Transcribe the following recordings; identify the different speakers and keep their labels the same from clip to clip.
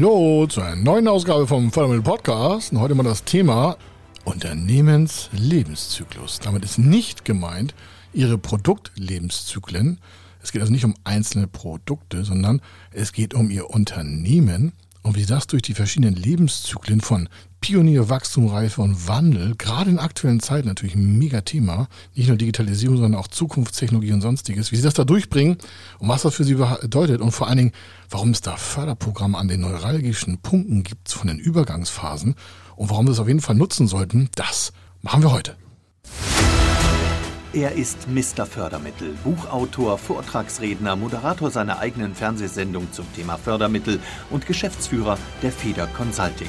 Speaker 1: Hallo zu einer neuen Ausgabe vom Fördermittel Podcast. Und heute mal das Thema Unternehmenslebenszyklus. Damit ist nicht gemeint Ihre Produktlebenszyklen. Es geht also nicht um einzelne Produkte, sondern es geht um Ihr Unternehmen und wie das durch die verschiedenen Lebenszyklen von Pionier, Wachstum, Reife und Wandel, gerade in aktuellen Zeiten natürlich ein mega Thema, nicht nur Digitalisierung, sondern auch Zukunftstechnologie und sonstiges, wie sie das da durchbringen und was das für sie bedeutet und vor allen Dingen, warum es da Förderprogramme an den neuralgischen Punkten gibt von den Übergangsphasen und warum wir es auf jeden Fall nutzen sollten, das machen wir heute.
Speaker 2: Er ist Mr. Fördermittel, Buchautor, Vortragsredner, Moderator seiner eigenen Fernsehsendung zum Thema Fördermittel und Geschäftsführer der Feder Consulting.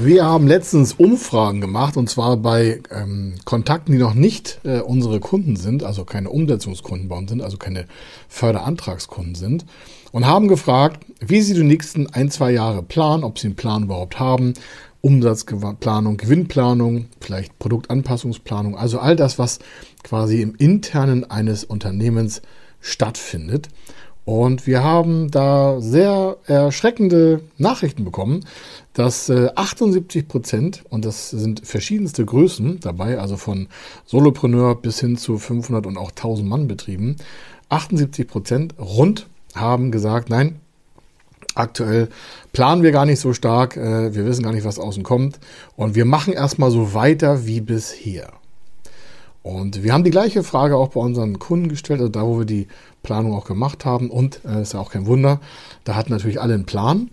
Speaker 1: Wir haben letztens Umfragen gemacht und zwar bei ähm, Kontakten, die noch nicht äh, unsere Kunden sind, also keine Umsetzungskunden bei uns sind, also keine Förderantragskunden sind und haben gefragt, wie sie die nächsten ein, zwei Jahre planen, ob sie einen Plan überhaupt haben, Umsatzplanung, Gewinnplanung, vielleicht Produktanpassungsplanung, also all das, was quasi im Internen eines Unternehmens stattfindet. Und wir haben da sehr erschreckende Nachrichten bekommen, dass 78 äh, Prozent, und das sind verschiedenste Größen dabei, also von Solopreneur bis hin zu 500 und auch 1000 Mann Betrieben, 78 Prozent rund haben gesagt, nein, aktuell planen wir gar nicht so stark, äh, wir wissen gar nicht, was außen kommt und wir machen erstmal so weiter wie bisher. Und wir haben die gleiche Frage auch bei unseren Kunden gestellt, also da, wo wir die Planung auch gemacht haben. Und äh, ist ja auch kein Wunder, da hatten natürlich alle einen Plan.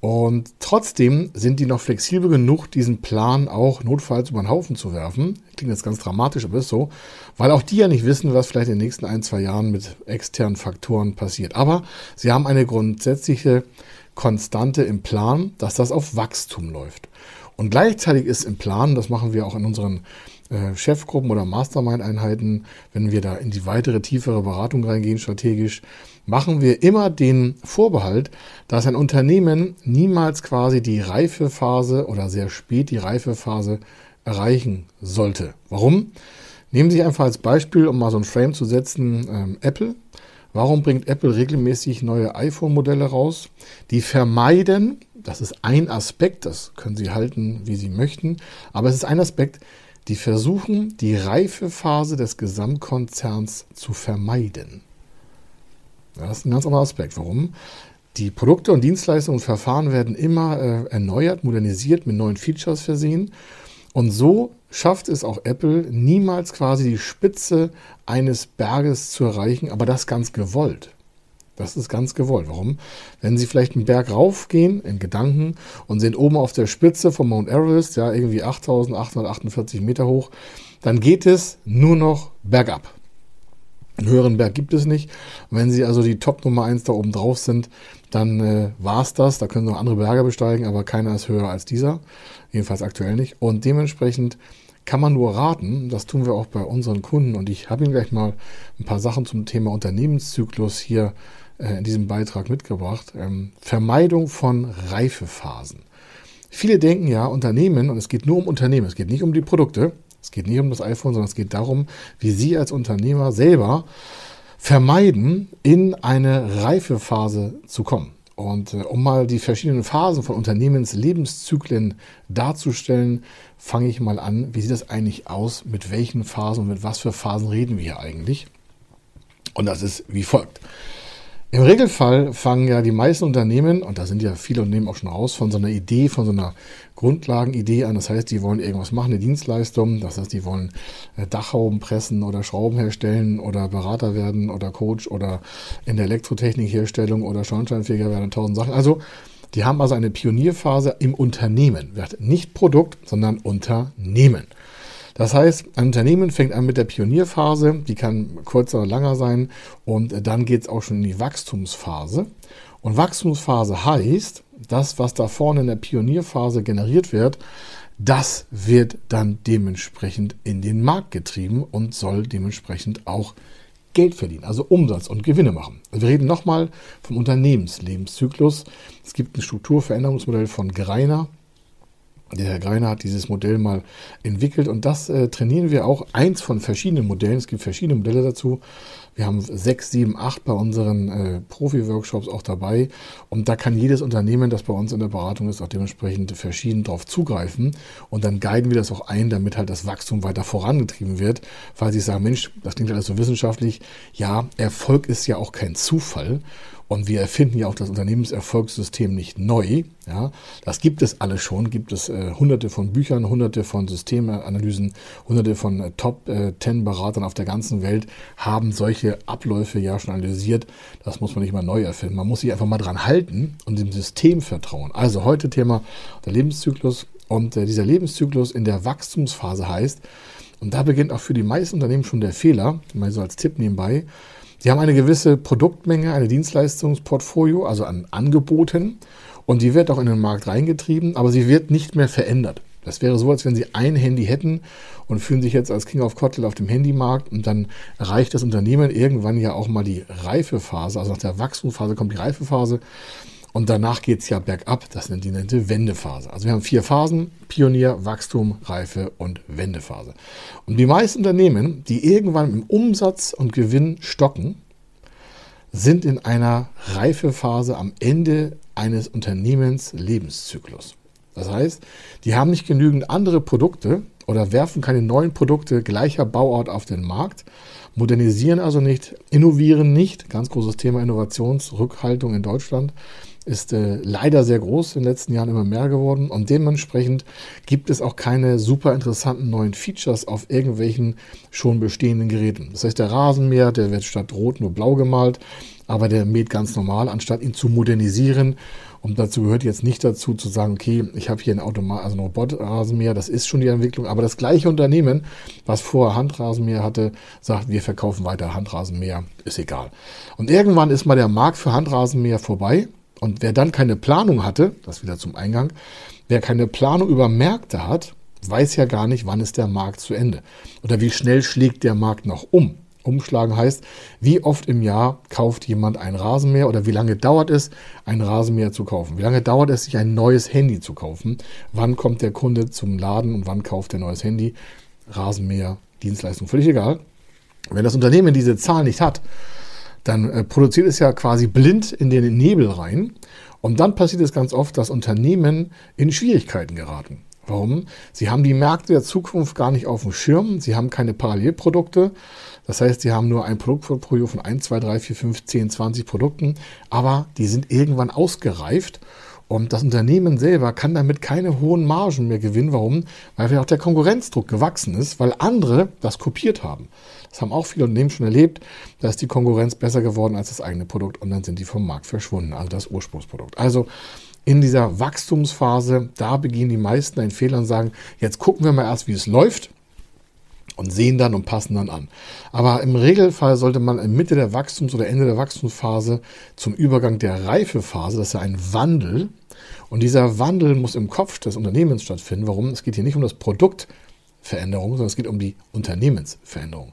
Speaker 1: Und trotzdem sind die noch flexibel genug, diesen Plan auch notfalls über den Haufen zu werfen. Klingt jetzt ganz dramatisch, aber ist so. Weil auch die ja nicht wissen, was vielleicht in den nächsten ein, zwei Jahren mit externen Faktoren passiert. Aber sie haben eine grundsätzliche Konstante im Plan, dass das auf Wachstum läuft. Und gleichzeitig ist im Plan, das machen wir auch in unseren Chefgruppen oder Mastermind-Einheiten, wenn wir da in die weitere, tiefere Beratung reingehen, strategisch, machen wir immer den Vorbehalt, dass ein Unternehmen niemals quasi die Reifephase oder sehr spät die Reifephase erreichen sollte. Warum? Nehmen Sie einfach als Beispiel, um mal so ein Frame zu setzen, ähm, Apple. Warum bringt Apple regelmäßig neue iPhone-Modelle raus? Die vermeiden, das ist ein Aspekt, das können Sie halten, wie Sie möchten, aber es ist ein Aspekt, die versuchen, die Reifephase des Gesamtkonzerns zu vermeiden. Das ist ein ganz anderer Aspekt. Warum? Die Produkte und Dienstleistungen und Verfahren werden immer äh, erneuert, modernisiert, mit neuen Features versehen. Und so schafft es auch Apple niemals quasi die Spitze eines Berges zu erreichen, aber das ganz gewollt. Das ist ganz gewollt. Warum? Wenn Sie vielleicht einen Berg raufgehen in Gedanken und sind oben auf der Spitze von Mount Everest, ja, irgendwie 8848 Meter hoch, dann geht es nur noch bergab. Einen höheren Berg gibt es nicht. Und wenn Sie also die Top Nummer 1 da oben drauf sind, dann äh, war es das. Da können Sie noch andere Berge besteigen, aber keiner ist höher als dieser. Jedenfalls aktuell nicht. Und dementsprechend kann man nur raten, das tun wir auch bei unseren Kunden. Und ich habe Ihnen gleich mal ein paar Sachen zum Thema Unternehmenszyklus hier äh, in diesem Beitrag mitgebracht. Ähm, Vermeidung von Reifephasen. Viele denken ja, Unternehmen, und es geht nur um Unternehmen, es geht nicht um die Produkte, es geht nicht um das iPhone, sondern es geht darum, wie Sie als Unternehmer selber vermeiden, in eine Reifephase zu kommen. Und äh, um mal die verschiedenen Phasen von Unternehmenslebenszyklen darzustellen, fange ich mal an, wie sieht das eigentlich aus, mit welchen Phasen und mit was für Phasen reden wir hier eigentlich? Und das ist wie folgt. Im Regelfall fangen ja die meisten Unternehmen, und da sind ja viele Unternehmen auch schon raus, von so einer Idee, von so einer Grundlagenidee an. Das heißt, die wollen irgendwas machen, eine Dienstleistung. Das heißt, die wollen äh, Dachhauben pressen oder Schrauben herstellen oder Berater werden oder Coach oder in der Elektrotechnik Herstellung oder Schornsteinfeger werden, tausend Sachen. Also, die haben also eine Pionierphase im Unternehmen. Nicht Produkt, sondern Unternehmen. Das heißt, ein Unternehmen fängt an mit der Pionierphase, die kann kürzer oder langer sein, und dann geht es auch schon in die Wachstumsphase. Und Wachstumsphase heißt, das, was da vorne in der Pionierphase generiert wird, das wird dann dementsprechend in den Markt getrieben und soll dementsprechend auch Geld verdienen, also Umsatz und Gewinne machen. wir reden nochmal vom Unternehmenslebenszyklus. Es gibt ein Strukturveränderungsmodell von Greiner, der Herr Greiner hat dieses Modell mal entwickelt und das äh, trainieren wir auch. Eins von verschiedenen Modellen. Es gibt verschiedene Modelle dazu. Wir haben sechs, sieben, acht bei unseren äh, Profi-Workshops auch dabei. Und da kann jedes Unternehmen, das bei uns in der Beratung ist, auch dementsprechend verschieden darauf zugreifen. Und dann guiden wir das auch ein, damit halt das Wachstum weiter vorangetrieben wird. Weil sie sagen, Mensch, das klingt alles so wissenschaftlich. Ja, Erfolg ist ja auch kein Zufall. Und wir erfinden ja auch das Unternehmenserfolgssystem nicht neu. Ja, das gibt es alles schon. Gibt es äh, hunderte von Büchern, hunderte von Systemanalysen, hunderte von äh, Top äh, 10 Beratern auf der ganzen Welt haben solche Abläufe ja schon analysiert. Das muss man nicht mal neu erfinden. Man muss sich einfach mal dran halten und dem System vertrauen. Also heute Thema der Lebenszyklus. Und äh, dieser Lebenszyklus in der Wachstumsphase heißt, und da beginnt auch für die meisten Unternehmen schon der Fehler, mal so als Tipp nebenbei, Sie haben eine gewisse Produktmenge, eine Dienstleistungsportfolio, also an Angeboten. Und die wird auch in den Markt reingetrieben, aber sie wird nicht mehr verändert. Das wäre so, als wenn Sie ein Handy hätten und fühlen sich jetzt als King of Kotel auf dem Handymarkt und dann erreicht das Unternehmen irgendwann ja auch mal die Reifephase. Also nach der Wachstumsphase kommt die Reifephase und danach geht es ja bergab. Das nennt die nannte Wendephase. Also wir haben vier Phasen. Pionier, Wachstum, Reife und Wendephase. Und die meisten Unternehmen, die irgendwann im Umsatz und Gewinn stocken, sind in einer Reifephase am Ende eines Unternehmens Lebenszyklus. Das heißt, die haben nicht genügend andere Produkte oder werfen keine neuen Produkte gleicher Bauart auf den Markt, modernisieren also nicht, innovieren nicht, ganz großes Thema Innovationsrückhaltung in Deutschland, ist äh, leider sehr groß in den letzten Jahren immer mehr geworden und dementsprechend gibt es auch keine super interessanten neuen Features auf irgendwelchen schon bestehenden Geräten. Das heißt, der Rasenmäher, der wird statt rot nur blau gemalt, aber der mäht ganz normal, anstatt ihn zu modernisieren. Und dazu gehört jetzt nicht dazu zu sagen, okay, ich habe hier ein Automat, also ein Robotrasenmäher, das ist schon die Entwicklung, aber das gleiche Unternehmen, was vorher Handrasenmäher hatte, sagt, wir verkaufen weiter Handrasenmäher, ist egal. Und irgendwann ist mal der Markt für Handrasenmäher vorbei und wer dann keine Planung hatte, das wieder zum Eingang, wer keine Planung über Märkte hat, weiß ja gar nicht, wann ist der Markt zu Ende. Oder wie schnell schlägt der Markt noch um. Umschlagen heißt, wie oft im Jahr kauft jemand ein Rasenmäher oder wie lange dauert es, ein Rasenmäher zu kaufen? Wie lange dauert es, sich ein neues Handy zu kaufen? Wann kommt der Kunde zum Laden und wann kauft er neues Handy? Rasenmäher, Dienstleistung, völlig egal. Wenn das Unternehmen diese Zahl nicht hat, dann äh, produziert es ja quasi blind in den Nebel rein. Und dann passiert es ganz oft, dass Unternehmen in Schwierigkeiten geraten. Warum? Sie haben die Märkte der Zukunft gar nicht auf dem Schirm. Sie haben keine Parallelprodukte. Das heißt, sie haben nur ein Produktportfolio von 1, 2, 3, 4, 5, 10, 20 Produkten. Aber die sind irgendwann ausgereift. Und das Unternehmen selber kann damit keine hohen Margen mehr gewinnen. Warum? Weil auch der Konkurrenzdruck gewachsen ist, weil andere das kopiert haben. Das haben auch viele Unternehmen schon erlebt. Da ist die Konkurrenz besser geworden als das eigene Produkt und dann sind die vom Markt verschwunden, also das Ursprungsprodukt. Also in dieser Wachstumsphase, da beginnen die meisten einen Fehler und sagen, jetzt gucken wir mal erst, wie es läuft und sehen dann und passen dann an. Aber im Regelfall sollte man in Mitte der Wachstums- oder Ende der Wachstumsphase zum Übergang der Reifephase, das ist ja ein Wandel, und dieser Wandel muss im Kopf des Unternehmens stattfinden. Warum? Es geht hier nicht um das Produktveränderung, sondern es geht um die Unternehmensveränderung.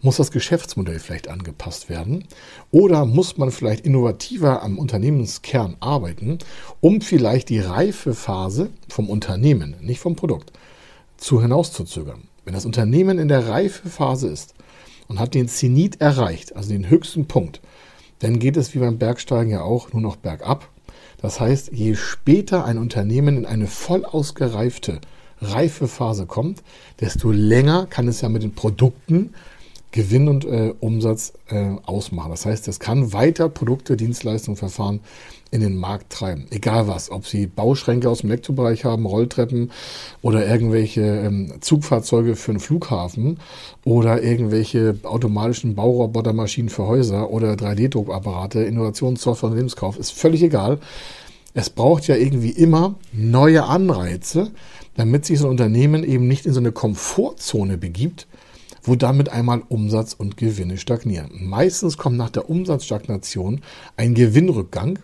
Speaker 1: Muss das Geschäftsmodell vielleicht angepasst werden? Oder muss man vielleicht innovativer am Unternehmenskern arbeiten, um vielleicht die Reifephase vom Unternehmen, nicht vom Produkt, zu hinauszuzögern? Wenn das Unternehmen in der Reifephase ist und hat den Zenit erreicht, also den höchsten Punkt, dann geht es wie beim Bergsteigen ja auch nur noch bergab. Das heißt, je später ein Unternehmen in eine voll ausgereifte Reifephase kommt, desto länger kann es ja mit den Produkten Gewinn und äh, Umsatz äh, ausmachen. Das heißt, es kann weiter Produkte, Dienstleistungen, Verfahren in den Markt treiben. Egal was, ob Sie Bauschränke aus dem Elektrobereich haben, Rolltreppen oder irgendwelche ähm, Zugfahrzeuge für einen Flughafen oder irgendwelche automatischen Baurobotermaschinen für Häuser oder 3D-Druckapparate, Innovationssoftware und Lebenskauf, ist völlig egal. es braucht ja irgendwie immer neue Anreize, damit sich so ein Unternehmen eben nicht in so eine Komfortzone begibt, wo damit einmal Umsatz und Gewinne stagnieren. Meistens kommt nach der Umsatzstagnation ein Gewinnrückgang,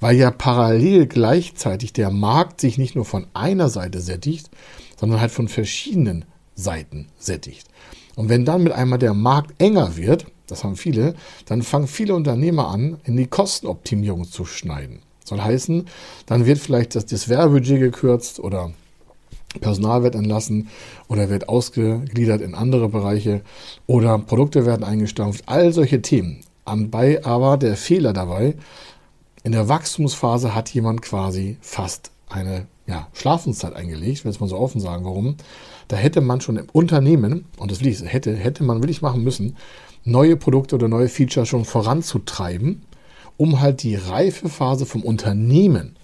Speaker 1: weil ja parallel gleichzeitig der Markt sich nicht nur von einer Seite sättigt, sondern halt von verschiedenen Seiten sättigt. Und wenn dann mit einmal der Markt enger wird, das haben viele, dann fangen viele Unternehmer an, in die Kostenoptimierung zu schneiden. Soll heißen, dann wird vielleicht das, das Werbebudget gekürzt oder Personal wird entlassen oder wird ausgegliedert in andere Bereiche oder Produkte werden eingestampft. All solche Themen. Anbei aber der Fehler dabei, in der Wachstumsphase hat jemand quasi fast eine ja, Schlafenszeit eingelegt, wenn es mal so offen sagen, warum. Da hätte man schon im Unternehmen, und das will ich, hätte, hätte man wirklich machen müssen, neue Produkte oder neue Features schon voranzutreiben, um halt die Reifephase vom Unternehmen,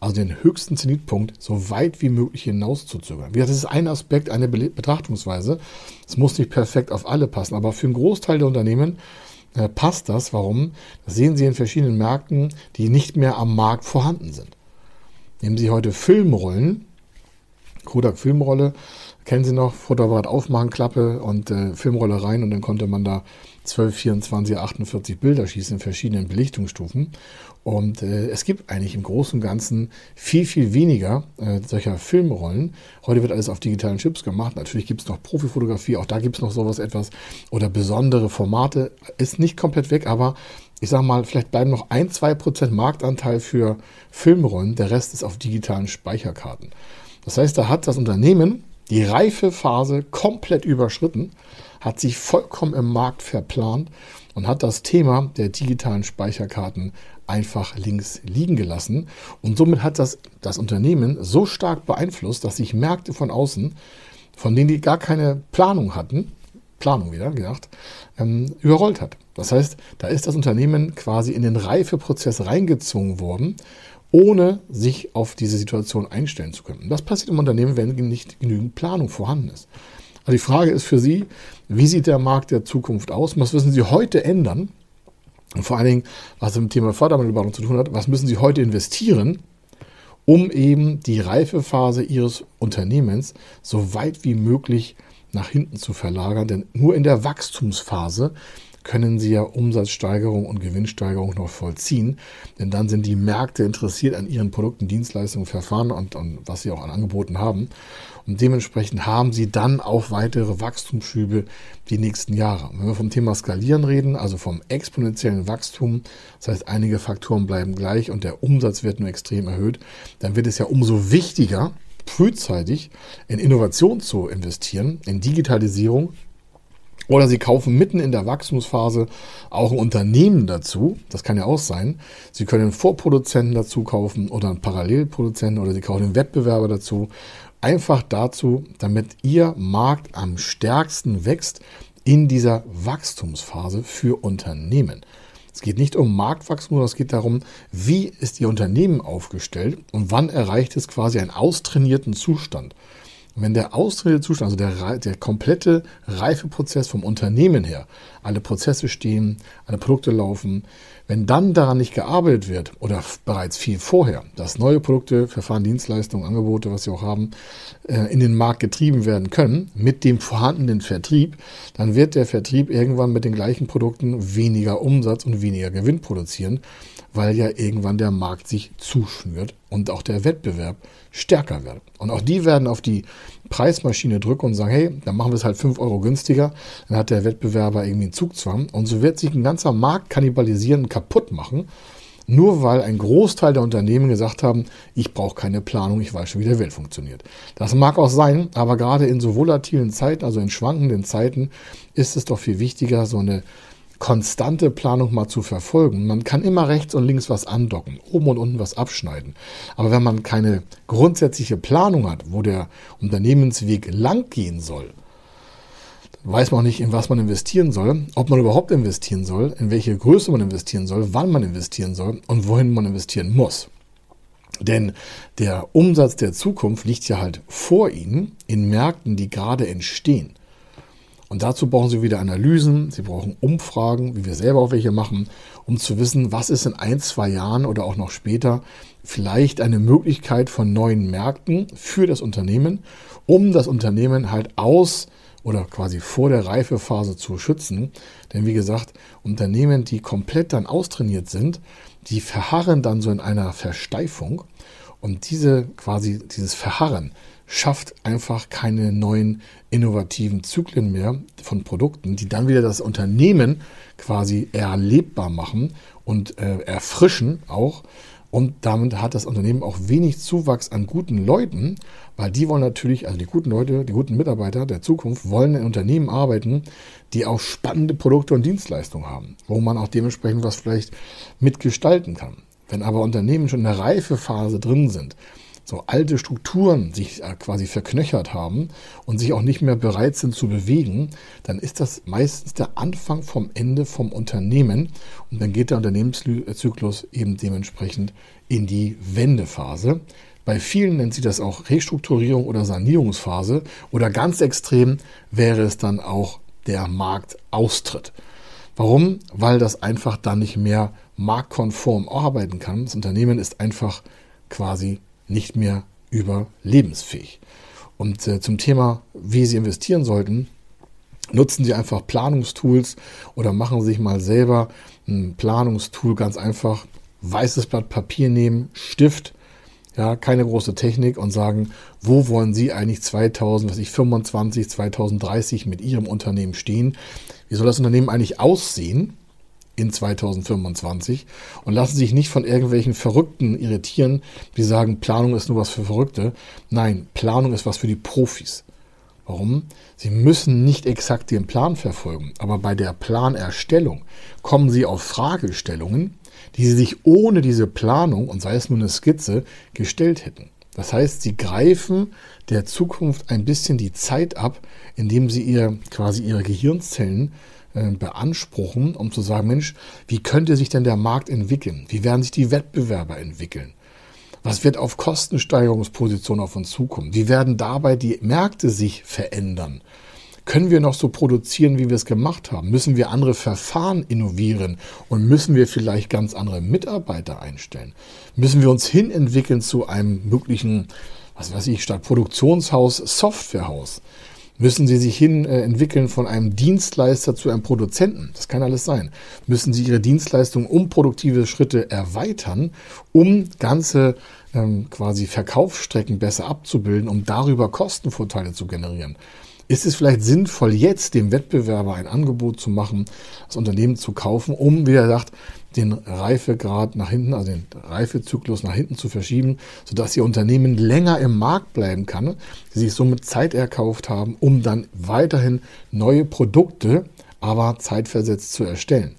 Speaker 1: also den höchsten Zenitpunkt, so weit wie möglich hinauszuzögern. Das ist ein Aspekt, eine Betrachtungsweise. Es muss nicht perfekt auf alle passen, aber für einen Großteil der Unternehmen äh, passt das. Warum? Das sehen Sie in verschiedenen Märkten, die nicht mehr am Markt vorhanden sind. Nehmen Sie heute Filmrollen, Kodak Filmrolle, kennen Sie noch, Fotoapparat aufmachen, Klappe und äh, Filmrolle rein und dann konnte man da 12, 24, 48 Bilder schießen in verschiedenen Belichtungsstufen. Und äh, es gibt eigentlich im Großen und Ganzen viel, viel weniger äh, solcher Filmrollen. Heute wird alles auf digitalen Chips gemacht. Natürlich gibt es noch Profifotografie, auch da gibt es noch sowas etwas oder besondere Formate. Ist nicht komplett weg, aber ich sage mal, vielleicht bleiben noch ein, zwei Prozent Marktanteil für Filmrollen. Der Rest ist auf digitalen Speicherkarten. Das heißt, da hat das Unternehmen die Reifephase komplett überschritten, hat sich vollkommen im Markt verplant und hat das Thema der digitalen Speicherkarten einfach links liegen gelassen. Und somit hat das das Unternehmen so stark beeinflusst, dass sich Märkte von außen, von denen die gar keine Planung hatten, Planung wieder gedacht, ähm, überrollt hat. Das heißt, da ist das Unternehmen quasi in den Reifeprozess reingezwungen worden ohne sich auf diese Situation einstellen zu können. Das passiert im Unternehmen, wenn nicht genügend Planung vorhanden ist. Also die Frage ist für Sie, wie sieht der Markt der Zukunft aus? Was müssen Sie heute ändern? Und vor allen Dingen, was mit dem Thema Fördermittelberatung zu tun hat, was müssen Sie heute investieren, um eben die Reifephase Ihres Unternehmens so weit wie möglich nach hinten zu verlagern? Denn nur in der Wachstumsphase können Sie ja Umsatzsteigerung und Gewinnsteigerung noch vollziehen. Denn dann sind die Märkte interessiert an Ihren Produkten, Dienstleistungen, Verfahren und, und was Sie auch an Angeboten haben. Und dementsprechend haben Sie dann auch weitere Wachstumsschübe die nächsten Jahre. Wenn wir vom Thema Skalieren reden, also vom exponentiellen Wachstum, das heißt, einige Faktoren bleiben gleich und der Umsatz wird nur extrem erhöht, dann wird es ja umso wichtiger, frühzeitig in Innovation zu investieren, in Digitalisierung, oder Sie kaufen mitten in der Wachstumsphase auch ein Unternehmen dazu. Das kann ja auch sein. Sie können einen Vorproduzenten dazu kaufen oder einen Parallelproduzenten oder Sie kaufen einen Wettbewerber dazu. Einfach dazu, damit Ihr Markt am stärksten wächst in dieser Wachstumsphase für Unternehmen. Es geht nicht um Marktwachstum, sondern es geht darum, wie ist Ihr Unternehmen aufgestellt und wann erreicht es quasi einen austrainierten Zustand wenn der austrainierte Zustand, also der, der komplette Reifeprozess vom Unternehmen her, alle Prozesse stehen, alle Produkte laufen, wenn dann daran nicht gearbeitet wird oder bereits viel vorher, dass neue Produkte, Verfahren, Dienstleistungen, Angebote, was sie auch haben, äh, in den Markt getrieben werden können mit dem vorhandenen Vertrieb, dann wird der Vertrieb irgendwann mit den gleichen Produkten weniger Umsatz und weniger Gewinn produzieren, weil ja irgendwann der Markt sich zuschnürt und auch der Wettbewerb stärker wird. Und auch die werden auf die Preismaschine drücken und sagen, hey, dann machen wir es halt 5 Euro günstiger, dann hat der Wettbewerber irgendwie einen Zugzwang und so wird sich ein ganzer Markt kannibalisieren und kaputt machen, nur weil ein Großteil der Unternehmen gesagt haben, ich brauche keine Planung, ich weiß schon, wie der Welt funktioniert. Das mag auch sein, aber gerade in so volatilen Zeiten, also in schwankenden Zeiten, ist es doch viel wichtiger, so eine konstante Planung mal zu verfolgen. Man kann immer rechts und links was andocken, oben und unten was abschneiden. Aber wenn man keine grundsätzliche Planung hat, wo der Unternehmensweg lang gehen soll, weiß man auch nicht, in was man investieren soll, ob man überhaupt investieren soll, in welche Größe man investieren soll, wann man investieren soll und wohin man investieren muss. Denn der Umsatz der Zukunft liegt ja halt vor Ihnen in Märkten, die gerade entstehen. Und dazu brauchen Sie wieder Analysen, Sie brauchen Umfragen, wie wir selber auch welche machen, um zu wissen, was ist in ein, zwei Jahren oder auch noch später vielleicht eine Möglichkeit von neuen Märkten für das Unternehmen, um das Unternehmen halt aus oder quasi vor der Reifephase zu schützen. Denn wie gesagt, Unternehmen, die komplett dann austrainiert sind, die verharren dann so in einer Versteifung. Und diese quasi, dieses Verharren schafft einfach keine neuen innovativen Zyklen mehr von Produkten, die dann wieder das Unternehmen quasi erlebbar machen und äh, erfrischen auch. Und damit hat das Unternehmen auch wenig Zuwachs an guten Leuten, weil die wollen natürlich, also die guten Leute, die guten Mitarbeiter der Zukunft wollen in Unternehmen arbeiten, die auch spannende Produkte und Dienstleistungen haben, wo man auch dementsprechend was vielleicht mitgestalten kann. Wenn aber Unternehmen schon in der Reifephase drin sind, so alte Strukturen sich äh, quasi verknöchert haben und sich auch nicht mehr bereit sind zu bewegen, dann ist das meistens der Anfang vom Ende vom Unternehmen und dann geht der Unternehmenszyklus eben dementsprechend in die Wendephase. Bei vielen nennt sie das auch Restrukturierung oder Sanierungsphase oder ganz extrem wäre es dann auch der Marktaustritt. Warum? Weil das einfach dann nicht mehr marktkonform arbeiten kann. Das Unternehmen ist einfach quasi nicht mehr überlebensfähig. Und äh, zum Thema, wie Sie investieren sollten, nutzen Sie einfach Planungstools oder machen Sie sich mal selber ein Planungstool ganz einfach. Weißes Blatt Papier nehmen, Stift, ja, keine große Technik und sagen, wo wollen Sie eigentlich 2025, 2030 mit Ihrem Unternehmen stehen? Wie soll das Unternehmen eigentlich aussehen? In 2025 und lassen sich nicht von irgendwelchen Verrückten irritieren, die sagen, Planung ist nur was für Verrückte. Nein, Planung ist was für die Profis. Warum? Sie müssen nicht exakt den Plan verfolgen, aber bei der Planerstellung kommen Sie auf Fragestellungen, die Sie sich ohne diese Planung, und sei es nur eine Skizze, gestellt hätten. Das heißt, Sie greifen der Zukunft ein bisschen die Zeit ab, indem Sie ihr quasi Ihre Gehirnzellen beanspruchen, um zu sagen, Mensch, wie könnte sich denn der Markt entwickeln? Wie werden sich die Wettbewerber entwickeln? Was wird auf Kostensteigerungspositionen auf uns zukommen? Wie werden dabei die Märkte sich verändern? Können wir noch so produzieren, wie wir es gemacht haben? Müssen wir andere Verfahren innovieren? Und müssen wir vielleicht ganz andere Mitarbeiter einstellen? Müssen wir uns hinentwickeln zu einem möglichen, was weiß ich, statt Produktionshaus, Softwarehaus? Müssen Sie sich hin äh, entwickeln von einem Dienstleister zu einem Produzenten? Das kann alles sein. Müssen Sie Ihre Dienstleistung um produktive Schritte erweitern, um ganze ähm, quasi Verkaufsstrecken besser abzubilden, um darüber Kostenvorteile zu generieren? Ist es vielleicht sinnvoll, jetzt dem Wettbewerber ein Angebot zu machen, das Unternehmen zu kaufen, um, wie er sagt, den Reifegrad nach hinten, also den Reifezyklus nach hinten zu verschieben, sodass Ihr Unternehmen länger im Markt bleiben kann, Sie sich somit Zeit erkauft haben, um dann weiterhin neue Produkte, aber zeitversetzt zu erstellen.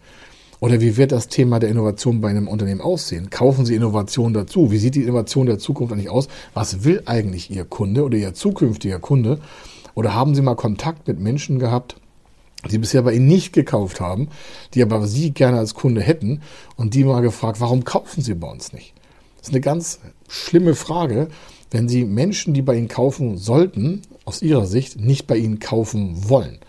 Speaker 1: Oder wie wird das Thema der Innovation bei einem Unternehmen aussehen? Kaufen Sie Innovation dazu? Wie sieht die Innovation der Zukunft eigentlich aus? Was will eigentlich Ihr Kunde oder Ihr zukünftiger Kunde? Oder haben Sie mal Kontakt mit Menschen gehabt, die bisher bei Ihnen nicht gekauft haben, die aber Sie gerne als Kunde hätten und die mal gefragt, warum kaufen Sie bei uns nicht? Das ist eine ganz schlimme Frage, wenn Sie Menschen, die bei Ihnen kaufen sollten, aus Ihrer Sicht nicht bei Ihnen kaufen wollen.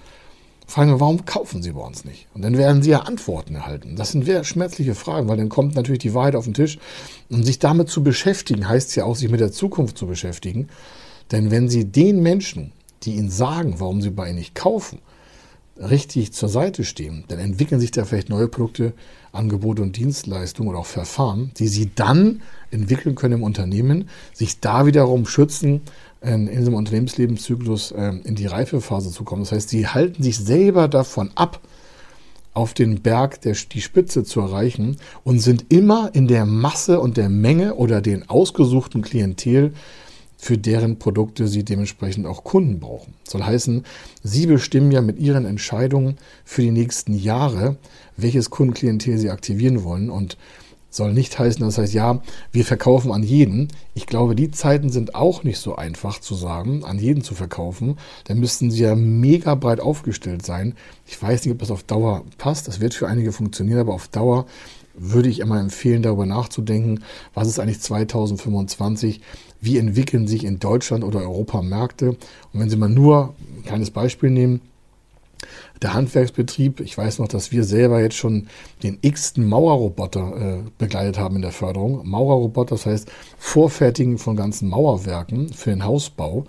Speaker 1: Fragen wir, warum kaufen Sie bei uns nicht? Und dann werden Sie ja Antworten erhalten. Das sind sehr schmerzliche Fragen, weil dann kommt natürlich die Wahrheit auf den Tisch. Und sich damit zu beschäftigen, heißt ja auch, sich mit der Zukunft zu beschäftigen. Denn wenn Sie den Menschen, die Ihnen sagen, warum Sie bei Ihnen nicht kaufen, richtig zur Seite stehen, dann entwickeln sich da vielleicht neue Produkte, Angebote und Dienstleistungen oder auch Verfahren, die sie dann entwickeln können im Unternehmen, sich da wiederum schützen, in diesem Unternehmenslebenszyklus ähm, in die Reifephase zu kommen. Das heißt, sie halten sich selber davon ab, auf den Berg der, die Spitze zu erreichen und sind immer in der Masse und der Menge oder den ausgesuchten Klientel für deren Produkte sie dementsprechend auch Kunden brauchen. Soll heißen, sie bestimmen ja mit ihren Entscheidungen für die nächsten Jahre, welches Kundenklientel sie aktivieren wollen und soll nicht heißen, das heißt, ja, wir verkaufen an jeden. Ich glaube, die Zeiten sind auch nicht so einfach zu sagen, an jeden zu verkaufen. Dann müssten sie ja mega breit aufgestellt sein. Ich weiß nicht, ob das auf Dauer passt. Das wird für einige funktionieren, aber auf Dauer würde ich immer empfehlen, darüber nachzudenken, was ist eigentlich 2025, wie entwickeln sich in Deutschland oder Europa Märkte. Und wenn Sie mal nur ein kleines Beispiel nehmen, Der Handwerksbetrieb, ich weiß noch, dass wir selber jetzt schon den x-ten Mauerroboter äh, begleitet haben in der Förderung. Maurerroboter, das heißt Vorfertigen von ganzen Mauerwerken für den Hausbau.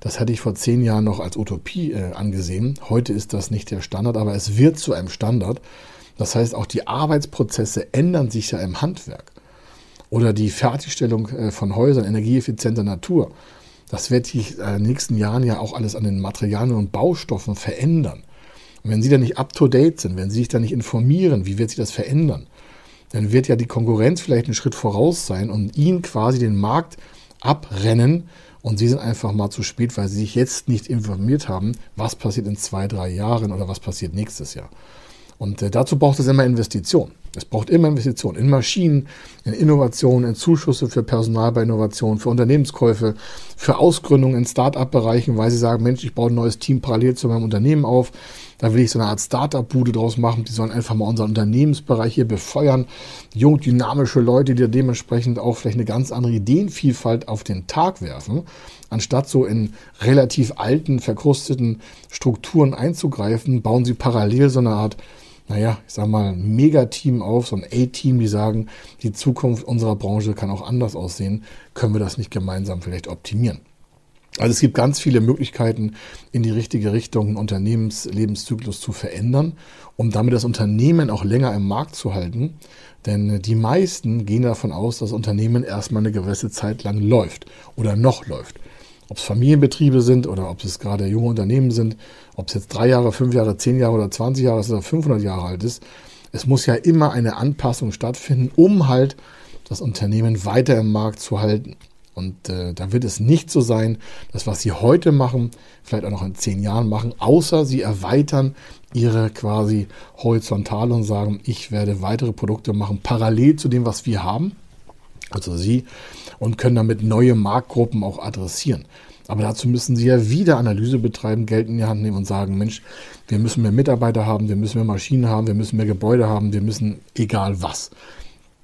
Speaker 1: Das hätte ich vor zehn Jahren noch als Utopie äh, angesehen. Heute ist das nicht der Standard, aber es wird zu einem Standard. Das heißt, auch die Arbeitsprozesse ändern sich ja im Handwerk. Oder die Fertigstellung äh, von Häusern energieeffizienter Natur. Das wird sich in den nächsten Jahren ja auch alles an den Materialien und Baustoffen verändern. Und wenn Sie da nicht up-to-date sind, wenn Sie sich da nicht informieren, wie wird sich das verändern, dann wird ja die Konkurrenz vielleicht einen Schritt voraus sein und Ihnen quasi den Markt abrennen und Sie sind einfach mal zu spät, weil Sie sich jetzt nicht informiert haben, was passiert in zwei, drei Jahren oder was passiert nächstes Jahr. Und äh, dazu braucht es immer Investitionen. Es braucht immer Investitionen in Maschinen, in Innovationen, in Zuschüsse für Personal bei Innovationen, für Unternehmenskäufe, für Ausgründungen in Start-up-Bereichen, weil sie sagen, Mensch, ich baue ein neues Team parallel zu meinem Unternehmen auf. Da will ich so eine Art Start-up-Bude draus machen. Die sollen einfach mal unseren Unternehmensbereich hier befeuern. Jung, dynamische Leute, die dementsprechend auch vielleicht eine ganz andere Ideenvielfalt auf den Tag werfen, anstatt so in relativ alten, verkrusteten Strukturen einzugreifen, bauen sie parallel so eine Art naja, ich sag mal, ein Megateam auf, so ein A-Team, die sagen, die Zukunft unserer Branche kann auch anders aussehen, können wir das nicht gemeinsam vielleicht optimieren? Also es gibt ganz viele Möglichkeiten, in die richtige Richtung einen Unternehmenslebenszyklus zu verändern, um damit das Unternehmen auch länger im Markt zu halten. Denn die meisten gehen davon aus, dass das Unternehmen erstmal eine gewisse Zeit lang läuft oder noch läuft ob es Familienbetriebe sind oder ob es gerade junge Unternehmen sind, ob es jetzt drei Jahre, fünf Jahre, zehn Jahre oder 20 Jahre oder 500 Jahre alt ist. Es muss ja immer eine Anpassung stattfinden, um halt das Unternehmen weiter im Markt zu halten. Und äh, da wird es nicht so sein, dass was sie heute machen, vielleicht auch noch in zehn Jahren machen, außer sie erweitern ihre quasi horizontal und sagen, ich werde weitere Produkte machen, parallel zu dem, was wir haben also Sie, und können damit neue Marktgruppen auch adressieren. Aber dazu müssen Sie ja wieder Analyse betreiben, Geld in die Hand nehmen und sagen, Mensch, wir müssen mehr Mitarbeiter haben, wir müssen mehr Maschinen haben, wir müssen mehr Gebäude haben, wir müssen egal was.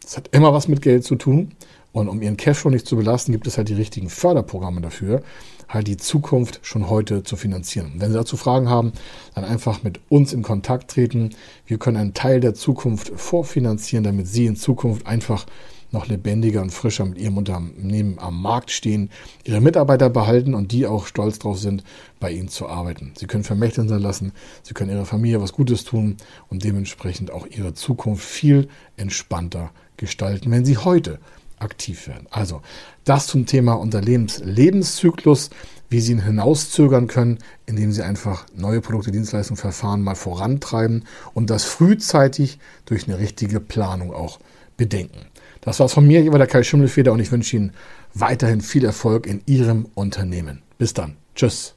Speaker 1: Das hat immer was mit Geld zu tun. Und um Ihren Cashflow nicht zu belasten, gibt es halt die richtigen Förderprogramme dafür, halt die Zukunft schon heute zu finanzieren. wenn Sie dazu Fragen haben, dann einfach mit uns in Kontakt treten. Wir können einen Teil der Zukunft vorfinanzieren, damit Sie in Zukunft einfach noch lebendiger und frischer mit ihrem Unternehmen am Markt stehen, ihre Mitarbeiter behalten und die auch stolz darauf sind, bei ihnen zu arbeiten. Sie können Vermächtnis hinterlassen, sie können ihrer Familie was Gutes tun und dementsprechend auch ihre Zukunft viel entspannter gestalten, wenn sie heute aktiv werden. Also das zum Thema Unternehmenslebenszyklus, wie Sie ihn hinauszögern können, indem Sie einfach neue Produkte, Dienstleistungen, Verfahren mal vorantreiben und das frühzeitig durch eine richtige Planung auch bedenken. Das war's von mir. Ich war der Kai Schimmelfeder und ich wünsche Ihnen weiterhin viel Erfolg in Ihrem Unternehmen. Bis dann. Tschüss.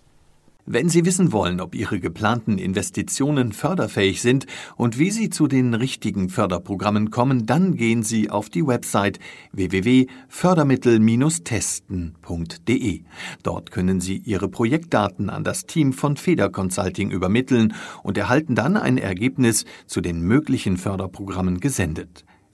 Speaker 2: Wenn Sie wissen wollen, ob Ihre geplanten Investitionen förderfähig sind und wie Sie zu den richtigen Förderprogrammen kommen, dann gehen Sie auf die Website www.fördermittel-testen.de. Dort können Sie Ihre Projektdaten an das Team von Feder Consulting übermitteln und erhalten dann ein Ergebnis zu den möglichen Förderprogrammen gesendet.